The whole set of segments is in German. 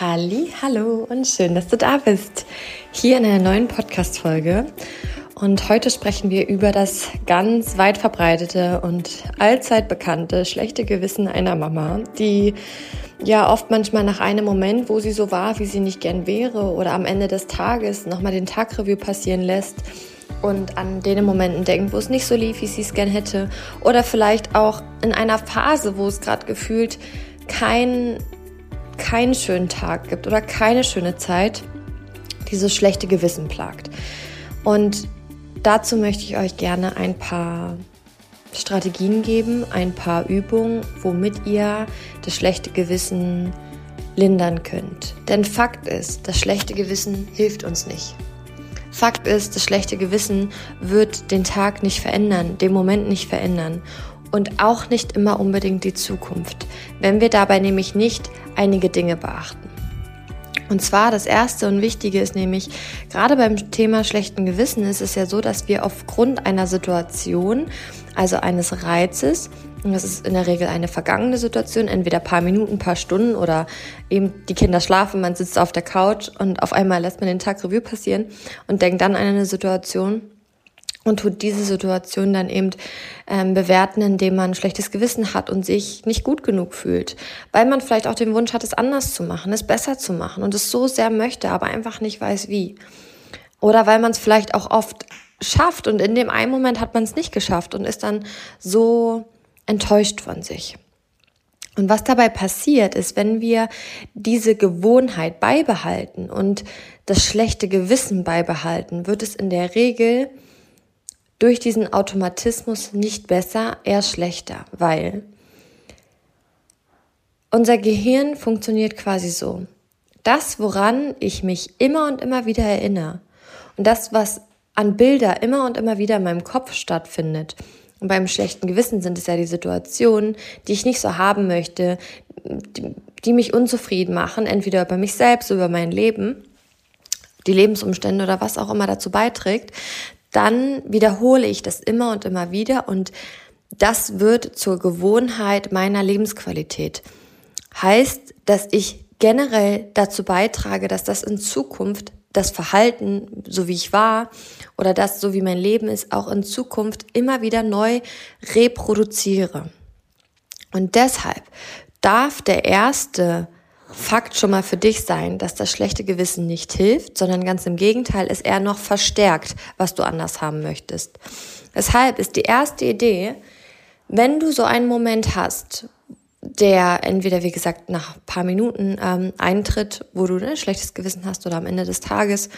Halli, hallo und schön, dass du da bist. Hier in einer neuen Podcast-Folge. Und heute sprechen wir über das ganz weit verbreitete und allzeit bekannte schlechte Gewissen einer Mama, die ja oft manchmal nach einem Moment, wo sie so war, wie sie nicht gern wäre, oder am Ende des Tages nochmal den Tagreview passieren lässt und an den Momenten denkt, wo es nicht so lief, wie sie es gern hätte, oder vielleicht auch in einer Phase, wo es gerade gefühlt kein keinen schönen Tag gibt oder keine schöne Zeit, dieses schlechte Gewissen plagt. Und dazu möchte ich euch gerne ein paar Strategien geben, ein paar Übungen, womit ihr das schlechte Gewissen lindern könnt. Denn Fakt ist, das schlechte Gewissen hilft uns nicht. Fakt ist, das schlechte Gewissen wird den Tag nicht verändern, den Moment nicht verändern und auch nicht immer unbedingt die Zukunft, wenn wir dabei nämlich nicht einige Dinge beachten. Und zwar das Erste und Wichtige ist nämlich, gerade beim Thema schlechten Gewissen ist es ja so, dass wir aufgrund einer Situation, also eines Reizes, und das ist in der Regel eine vergangene Situation, entweder paar Minuten, paar Stunden oder eben die Kinder schlafen, man sitzt auf der Couch und auf einmal lässt man den Tag Revue passieren und denkt dann an eine Situation, und tut diese Situation dann eben ähm, bewerten, indem man ein schlechtes Gewissen hat und sich nicht gut genug fühlt, weil man vielleicht auch den Wunsch hat, es anders zu machen, es besser zu machen und es so sehr möchte, aber einfach nicht weiß wie. Oder weil man es vielleicht auch oft schafft und in dem einen Moment hat man es nicht geschafft und ist dann so enttäuscht von sich. Und was dabei passiert ist, wenn wir diese Gewohnheit beibehalten und das schlechte Gewissen beibehalten, wird es in der Regel durch diesen Automatismus nicht besser, eher schlechter, weil unser Gehirn funktioniert quasi so. Das, woran ich mich immer und immer wieder erinnere und das, was an Bilder immer und immer wieder in meinem Kopf stattfindet, und beim schlechten Gewissen sind es ja die Situationen, die ich nicht so haben möchte, die, die mich unzufrieden machen, entweder über mich selbst, über mein Leben, die Lebensumstände oder was auch immer dazu beiträgt, dann wiederhole ich das immer und immer wieder und das wird zur Gewohnheit meiner Lebensqualität. Heißt, dass ich generell dazu beitrage, dass das in Zukunft das Verhalten, so wie ich war, oder das, so wie mein Leben ist, auch in Zukunft immer wieder neu reproduziere. Und deshalb darf der erste Fakt schon mal für dich sein, dass das schlechte Gewissen nicht hilft, sondern ganz im Gegenteil es eher noch verstärkt, was du anders haben möchtest. Deshalb ist die erste Idee, wenn du so einen Moment hast, der entweder, wie gesagt, nach ein paar Minuten ähm, eintritt, wo du ein ne, schlechtes Gewissen hast oder am Ende des Tages,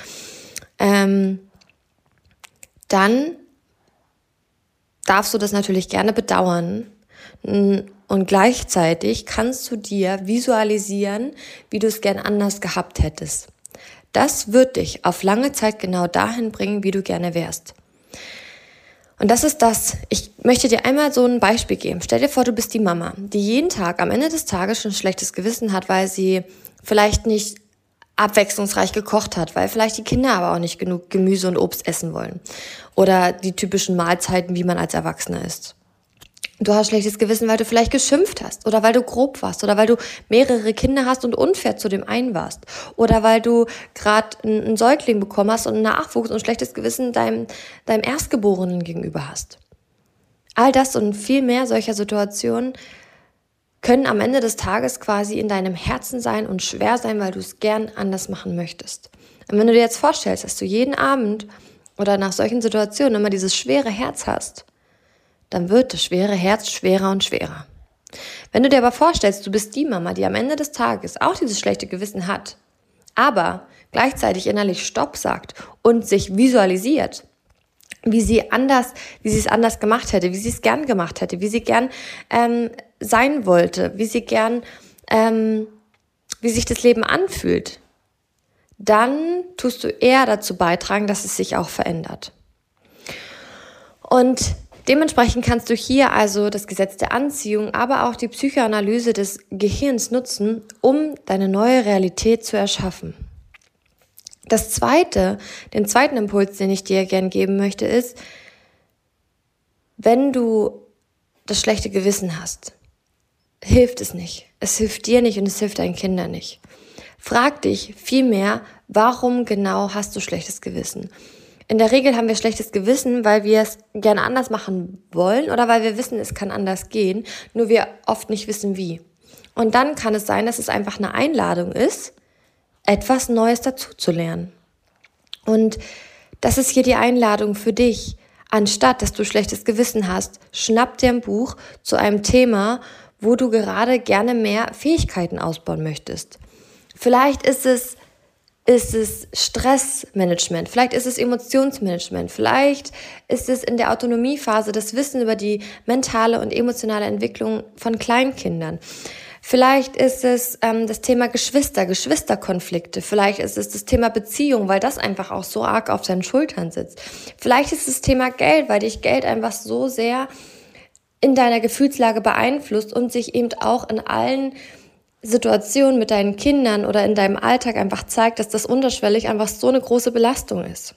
ähm, dann darfst du das natürlich gerne bedauern und gleichzeitig kannst du dir visualisieren, wie du es gern anders gehabt hättest. Das wird dich auf lange Zeit genau dahin bringen, wie du gerne wärst. Und das ist das. Ich möchte dir einmal so ein Beispiel geben. Stell dir vor, du bist die Mama, die jeden Tag am Ende des Tages schon ein schlechtes Gewissen hat, weil sie vielleicht nicht abwechslungsreich gekocht hat, weil vielleicht die Kinder aber auch nicht genug Gemüse und Obst essen wollen. Oder die typischen Mahlzeiten, wie man als Erwachsener isst. Du hast schlechtes Gewissen, weil du vielleicht geschimpft hast oder weil du grob warst oder weil du mehrere Kinder hast und unfair zu dem einen warst oder weil du gerade einen Säugling bekommen hast und einen Nachwuchs und schlechtes Gewissen deinem, deinem Erstgeborenen gegenüber hast. All das und viel mehr solcher Situationen können am Ende des Tages quasi in deinem Herzen sein und schwer sein, weil du es gern anders machen möchtest. Und wenn du dir jetzt vorstellst, dass du jeden Abend oder nach solchen Situationen immer dieses schwere Herz hast, dann wird das schwere Herz schwerer und schwerer. Wenn du dir aber vorstellst, du bist die Mama, die am Ende des Tages auch dieses schlechte Gewissen hat, aber gleichzeitig innerlich Stopp sagt und sich visualisiert, wie sie anders, wie sie es anders gemacht hätte, wie sie es gern gemacht hätte, wie sie gern ähm, sein wollte, wie sie gern, ähm, wie sich das Leben anfühlt, dann tust du eher dazu beitragen, dass es sich auch verändert. Und Dementsprechend kannst du hier also das Gesetz der Anziehung, aber auch die Psychoanalyse des Gehirns nutzen, um deine neue Realität zu erschaffen. Das zweite, den zweiten Impuls, den ich dir gern geben möchte, ist, wenn du das schlechte Gewissen hast, hilft es nicht. Es hilft dir nicht und es hilft deinen Kindern nicht. Frag dich vielmehr, warum genau hast du schlechtes Gewissen? In der Regel haben wir schlechtes Gewissen, weil wir es gerne anders machen wollen oder weil wir wissen, es kann anders gehen, nur wir oft nicht wissen wie. Und dann kann es sein, dass es einfach eine Einladung ist, etwas Neues dazu zu lernen. Und das ist hier die Einladung für dich. Anstatt dass du schlechtes Gewissen hast, schnapp dir ein Buch zu einem Thema, wo du gerade gerne mehr Fähigkeiten ausbauen möchtest. Vielleicht ist es ist es Stressmanagement, vielleicht ist es Emotionsmanagement, vielleicht ist es in der Autonomiephase das Wissen über die mentale und emotionale Entwicklung von Kleinkindern. Vielleicht ist es ähm, das Thema Geschwister, Geschwisterkonflikte. Vielleicht ist es das Thema Beziehung, weil das einfach auch so arg auf seinen Schultern sitzt. Vielleicht ist es das Thema Geld, weil dich Geld einfach so sehr in deiner Gefühlslage beeinflusst und sich eben auch in allen Situationen mit deinen Kindern oder in deinem Alltag einfach zeigt, dass das unterschwellig einfach so eine große Belastung ist.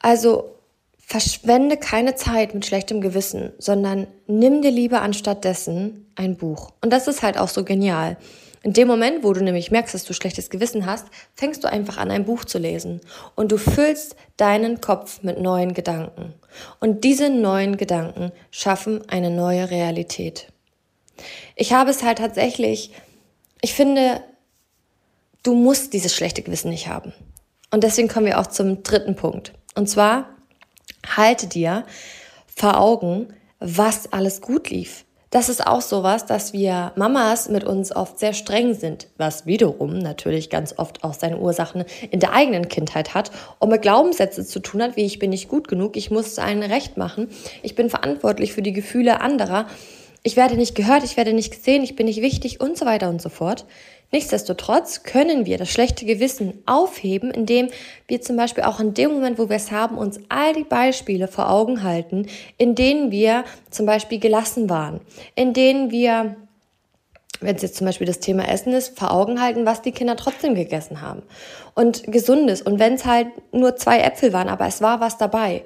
Also verschwende keine Zeit mit schlechtem Gewissen, sondern nimm dir lieber anstattdessen ein Buch. Und das ist halt auch so genial. In dem Moment, wo du nämlich merkst, dass du schlechtes Gewissen hast, fängst du einfach an, ein Buch zu lesen. Und du füllst deinen Kopf mit neuen Gedanken. Und diese neuen Gedanken schaffen eine neue Realität. Ich habe es halt tatsächlich, ich finde, du musst dieses schlechte Gewissen nicht haben. Und deswegen kommen wir auch zum dritten Punkt. Und zwar, halte dir vor Augen, was alles gut lief. Das ist auch sowas, dass wir Mamas mit uns oft sehr streng sind, was wiederum natürlich ganz oft auch seine Ursachen in der eigenen Kindheit hat und mit Glaubenssätze zu tun hat, wie ich bin nicht gut genug, ich muss allen recht machen, ich bin verantwortlich für die Gefühle anderer ich werde nicht gehört, ich werde nicht gesehen, ich bin nicht wichtig und so weiter und so fort. Nichtsdestotrotz können wir das schlechte Gewissen aufheben, indem wir zum Beispiel auch in dem Moment, wo wir es haben, uns all die Beispiele vor Augen halten, in denen wir zum Beispiel gelassen waren, in denen wir wenn es jetzt zum Beispiel das Thema Essen ist, vor Augen halten, was die Kinder trotzdem gegessen haben. Und gesundes. Und wenn es halt nur zwei Äpfel waren, aber es war was dabei.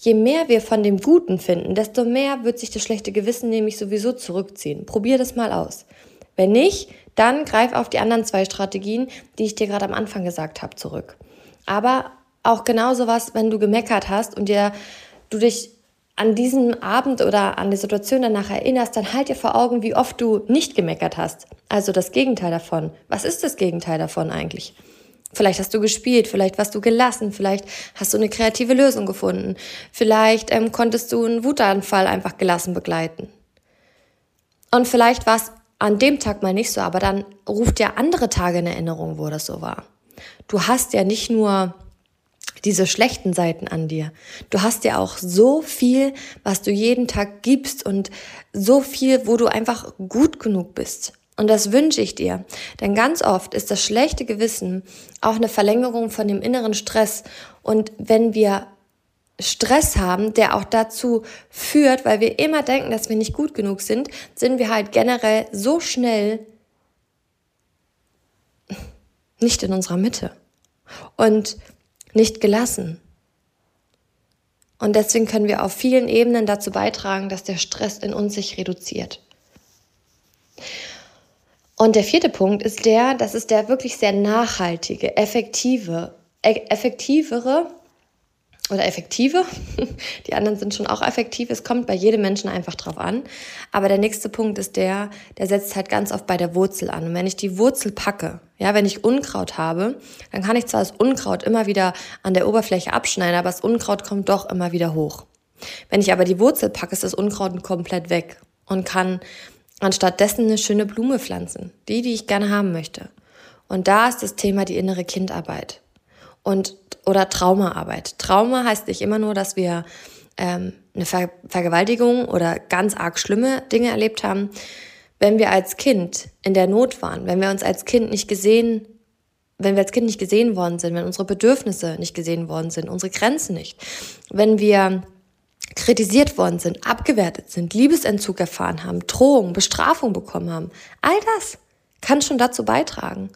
Je mehr wir von dem Guten finden, desto mehr wird sich das schlechte Gewissen nämlich sowieso zurückziehen. Probier das mal aus. Wenn nicht, dann greif auf die anderen zwei Strategien, die ich dir gerade am Anfang gesagt habe, zurück. Aber auch genauso was, wenn du gemeckert hast und dir du dich an diesem Abend oder an die Situation danach erinnerst, dann halt dir vor Augen, wie oft du nicht gemeckert hast. Also das Gegenteil davon. Was ist das Gegenteil davon eigentlich? Vielleicht hast du gespielt, vielleicht warst du gelassen, vielleicht hast du eine kreative Lösung gefunden, vielleicht ähm, konntest du einen Wutanfall einfach gelassen begleiten. Und vielleicht war es an dem Tag mal nicht so, aber dann ruft dir andere Tage in Erinnerung, wo das so war. Du hast ja nicht nur diese schlechten Seiten an dir. Du hast ja auch so viel, was du jeden Tag gibst und so viel, wo du einfach gut genug bist. Und das wünsche ich dir. Denn ganz oft ist das schlechte Gewissen auch eine Verlängerung von dem inneren Stress. Und wenn wir Stress haben, der auch dazu führt, weil wir immer denken, dass wir nicht gut genug sind, sind wir halt generell so schnell nicht in unserer Mitte. Und nicht gelassen. Und deswegen können wir auf vielen Ebenen dazu beitragen, dass der Stress in uns sich reduziert. Und der vierte Punkt ist der, das ist der wirklich sehr nachhaltige, effektive, e-, effektivere oder effektive. Die anderen sind schon auch effektiv. Es kommt bei jedem Menschen einfach drauf an. Aber der nächste Punkt ist der, der setzt halt ganz oft bei der Wurzel an. Und wenn ich die Wurzel packe, ja, wenn ich Unkraut habe, dann kann ich zwar das Unkraut immer wieder an der Oberfläche abschneiden, aber das Unkraut kommt doch immer wieder hoch. Wenn ich aber die Wurzel packe, ist das Unkraut komplett weg und kann anstatt dessen eine schöne Blume pflanzen. Die, die ich gerne haben möchte. Und da ist das Thema die innere Kindarbeit und oder Traumaarbeit. Trauma heißt nicht immer nur, dass wir ähm, eine Ver Vergewaltigung oder ganz arg schlimme Dinge erlebt haben. Wenn wir als Kind in der Not waren, wenn wir uns als Kind nicht gesehen, wenn wir als Kind nicht gesehen worden sind, wenn unsere Bedürfnisse nicht gesehen worden sind, unsere Grenzen nicht, wenn wir kritisiert worden sind, abgewertet sind, Liebesentzug erfahren haben, Drohung, Bestrafung bekommen haben, all das kann schon dazu beitragen,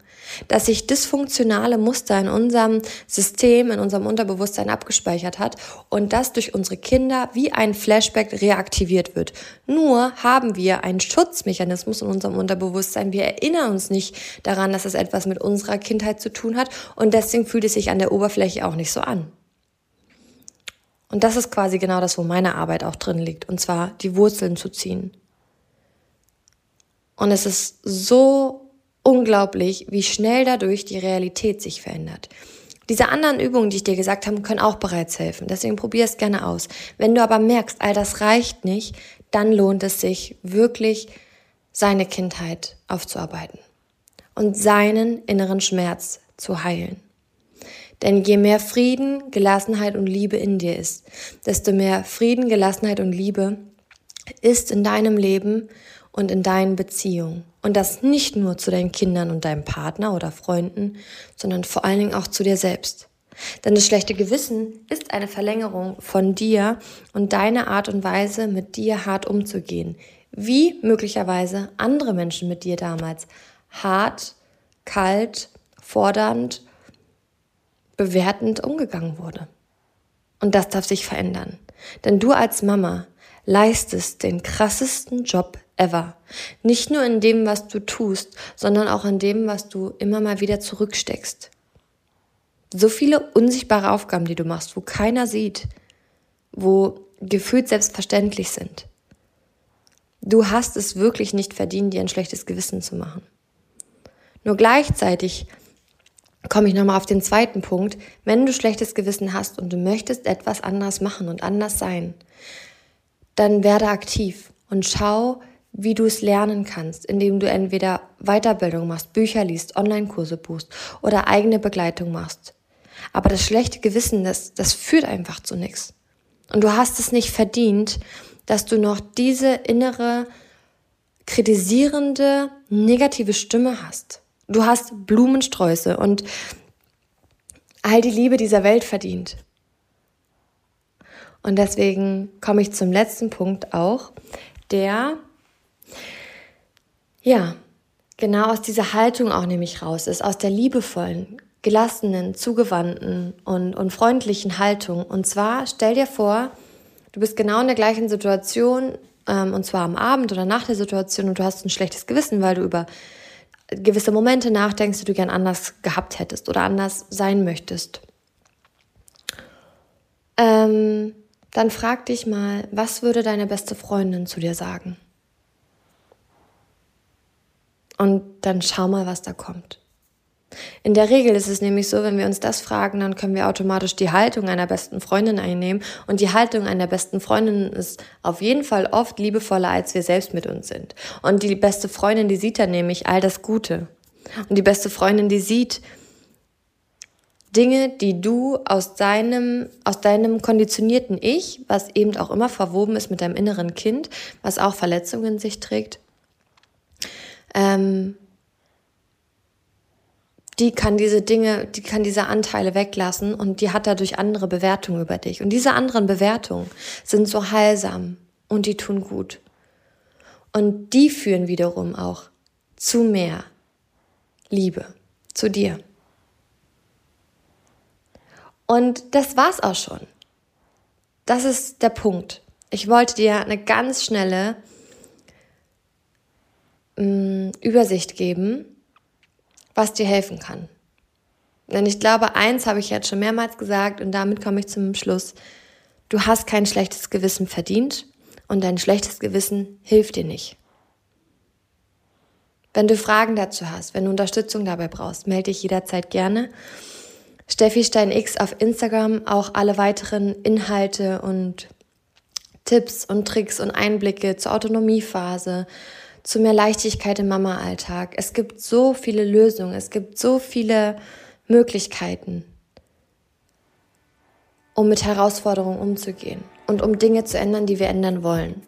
dass sich dysfunktionale Muster in unserem System, in unserem Unterbewusstsein abgespeichert hat und das durch unsere Kinder wie ein Flashback reaktiviert wird. Nur haben wir einen Schutzmechanismus in unserem Unterbewusstsein. Wir erinnern uns nicht daran, dass es etwas mit unserer Kindheit zu tun hat und deswegen fühlt es sich an der Oberfläche auch nicht so an. Und das ist quasi genau das, wo meine Arbeit auch drin liegt, und zwar die Wurzeln zu ziehen. Und es ist so unglaublich, wie schnell dadurch die Realität sich verändert. Diese anderen Übungen, die ich dir gesagt habe, können auch bereits helfen. Deswegen probier es gerne aus. Wenn du aber merkst, all das reicht nicht, dann lohnt es sich wirklich, seine Kindheit aufzuarbeiten und seinen inneren Schmerz zu heilen. Denn je mehr Frieden, Gelassenheit und Liebe in dir ist, desto mehr Frieden, Gelassenheit und Liebe ist in deinem Leben und in deinen Beziehungen. Und das nicht nur zu deinen Kindern und deinem Partner oder Freunden, sondern vor allen Dingen auch zu dir selbst. Denn das schlechte Gewissen ist eine Verlängerung von dir und deine Art und Weise, mit dir hart umzugehen. Wie möglicherweise andere Menschen mit dir damals hart, kalt, fordernd, bewertend umgegangen wurde. Und das darf sich verändern. Denn du als Mama leistest den krassesten Job ever. Nicht nur in dem, was du tust, sondern auch in dem, was du immer mal wieder zurücksteckst. So viele unsichtbare Aufgaben, die du machst, wo keiner sieht, wo gefühlt selbstverständlich sind. Du hast es wirklich nicht verdient, dir ein schlechtes Gewissen zu machen. Nur gleichzeitig komme ich nochmal auf den zweiten Punkt. Wenn du schlechtes Gewissen hast und du möchtest etwas anders machen und anders sein, dann werde aktiv und schau, wie du es lernen kannst, indem du entweder Weiterbildung machst, Bücher liest, Online-Kurse buchst oder eigene Begleitung machst. Aber das schlechte Gewissen, das, das führt einfach zu nichts. Und du hast es nicht verdient, dass du noch diese innere, kritisierende, negative Stimme hast. Du hast Blumensträuße und all die Liebe dieser Welt verdient. Und deswegen komme ich zum letzten Punkt auch, der ja, genau aus dieser Haltung auch nämlich raus ist, aus der liebevollen, gelassenen, zugewandten und, und freundlichen Haltung. Und zwar stell dir vor, du bist genau in der gleichen Situation, ähm, und zwar am Abend oder nach der Situation, und du hast ein schlechtes Gewissen, weil du über gewisse Momente nachdenkst, die du gern anders gehabt hättest oder anders sein möchtest. Ähm, dann frag dich mal, was würde deine beste Freundin zu dir sagen? Und dann schau mal, was da kommt. In der Regel ist es nämlich so, wenn wir uns das fragen, dann können wir automatisch die Haltung einer besten Freundin einnehmen. Und die Haltung einer besten Freundin ist auf jeden Fall oft liebevoller, als wir selbst mit uns sind. Und die beste Freundin, die sieht dann nämlich all das Gute. Und die beste Freundin, die sieht Dinge, die du aus deinem, aus deinem konditionierten Ich, was eben auch immer verwoben ist mit deinem inneren Kind, was auch Verletzungen in sich trägt, ähm, die kann diese Dinge, die kann diese Anteile weglassen und die hat dadurch andere Bewertungen über dich. Und diese anderen Bewertungen sind so heilsam und die tun gut. Und die führen wiederum auch zu mehr Liebe, zu dir. Und das war's auch schon. Das ist der Punkt. Ich wollte dir eine ganz schnelle mh, mm, Übersicht geben, was dir helfen kann. Denn ich glaube, eins habe ich jetzt schon mehrmals gesagt und damit komme ich zum Schluss. Du hast kein schlechtes Gewissen verdient und dein schlechtes Gewissen hilft dir nicht. Wenn du Fragen dazu hast, wenn du Unterstützung dabei brauchst, melde dich jederzeit gerne. Steffi Stein X auf Instagram, auch alle weiteren Inhalte und Tipps und Tricks und Einblicke zur Autonomiephase, zu mehr Leichtigkeit im Mama-Alltag. Es gibt so viele Lösungen, es gibt so viele Möglichkeiten, um mit Herausforderungen umzugehen und um Dinge zu ändern, die wir ändern wollen.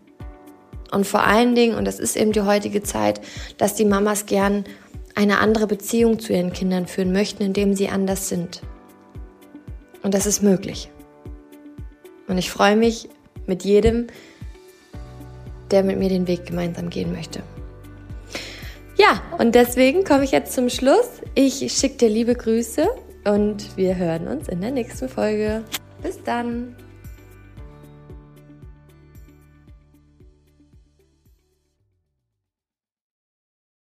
Und vor allen Dingen, und das ist eben die heutige Zeit, dass die Mamas gern eine andere Beziehung zu ihren Kindern führen möchten, indem sie anders sind. Und das ist möglich. Und ich freue mich mit jedem, der mit mir den Weg gemeinsam gehen möchte. Ja, und deswegen komme ich jetzt zum Schluss. Ich schicke dir liebe Grüße und wir hören uns in der nächsten Folge. Bis dann.